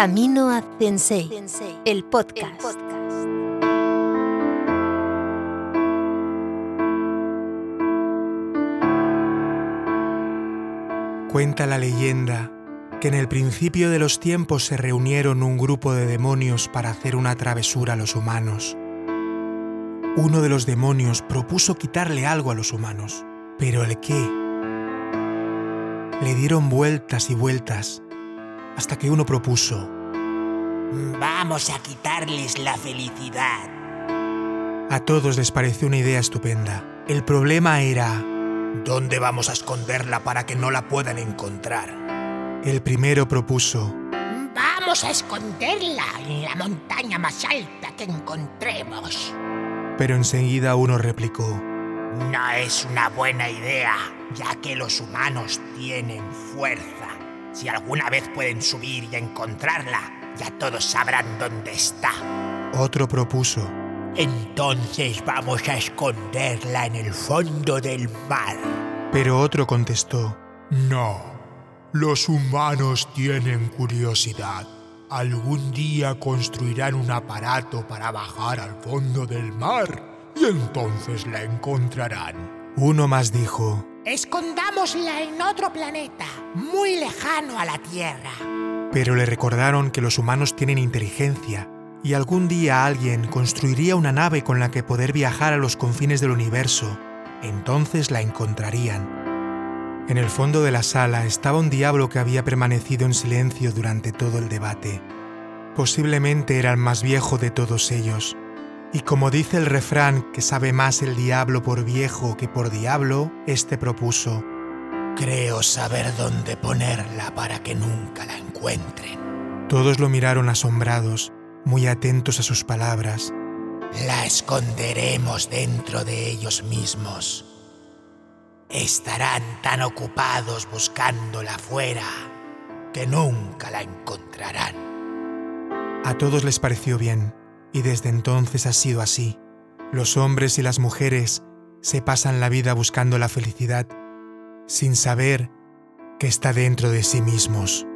Camino a Sensei, el podcast. Cuenta la leyenda que en el principio de los tiempos se reunieron un grupo de demonios para hacer una travesura a los humanos. Uno de los demonios propuso quitarle algo a los humanos, pero ¿el qué? Le dieron vueltas y vueltas hasta que uno propuso, Vamos a quitarles la felicidad. a todos les pareció una idea estupenda. El problema era, ¿Dónde vamos a esconderla para que no la puedan encontrar? el primero propuso, Vamos a esconderla en la montaña más alta que encontremos. pero enseguida uno replicó, No es una buena idea, ya que los humanos tienen fuerza. Si alguna vez pueden subir y encontrarla, ya todos sabrán dónde está. otro propuso, Entonces vamos a esconderla en el fondo del mar. pero otro contestó, No, los humanos tienen curiosidad. Algún día construirán un aparato para bajar al fondo del mar y entonces la encontrarán. uno más dijo, Escondámosla en otro planeta, muy lejano a la Tierra. pero le recordaron que los humanos tienen inteligencia y algún día alguien construiría una nave con la que poder viajar a los confines del universo. Entonces la encontrarían. En el fondo de la sala estaba un diablo que había permanecido en silencio durante todo el debate. Posiblemente era el más viejo de todos ellos. Y como dice el refrán que sabe más el diablo por viejo que por diablo, este propuso, Creo saber dónde ponerla para que nunca la encuentren. Todos lo miraron asombrados, muy atentos a sus palabras. La esconderemos dentro de ellos mismos. Estarán tan ocupados buscándola fuera que nunca la encontrarán. A todos les pareció bien, y desde entonces ha sido así. Los hombres y las mujeres se pasan la vida buscando la felicidad, sin saber que está dentro de sí mismos.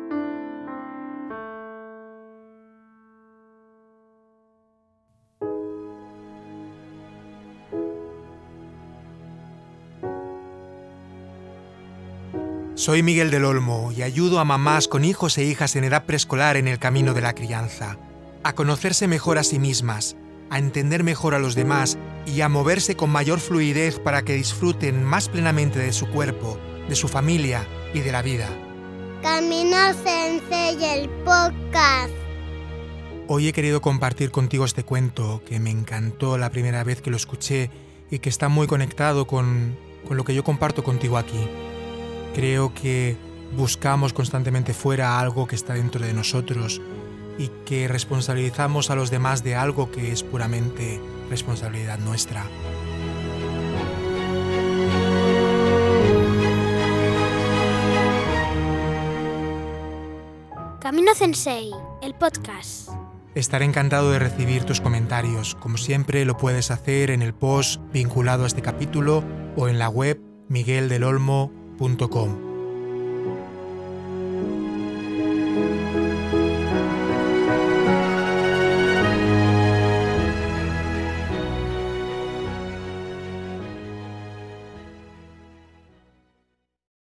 Soy Miguel del Olmo y ayudo a mamás con hijos e hijas en edad preescolar en el camino de la crianza, a conocerse mejor a sí mismas, a entender mejor a los demás y a moverse con mayor fluidez para que disfruten más plenamente de su cuerpo, de su familia y de la vida. Camino Sensei, el podcast. Hoy he querido compartir contigo este cuento que me encantó la primera vez que lo escuché y que está muy conectado con, con lo que yo comparto contigo aquí. Creo que buscamos constantemente fuera algo que está dentro de nosotros y que responsabilizamos a los demás de algo que es puramente responsabilidad nuestra. Camino Sensei, el podcast. Estaré encantado de recibir tus comentarios. Como siempre, lo puedes hacer en el post vinculado a este capítulo o en la web migueldelolmo.com.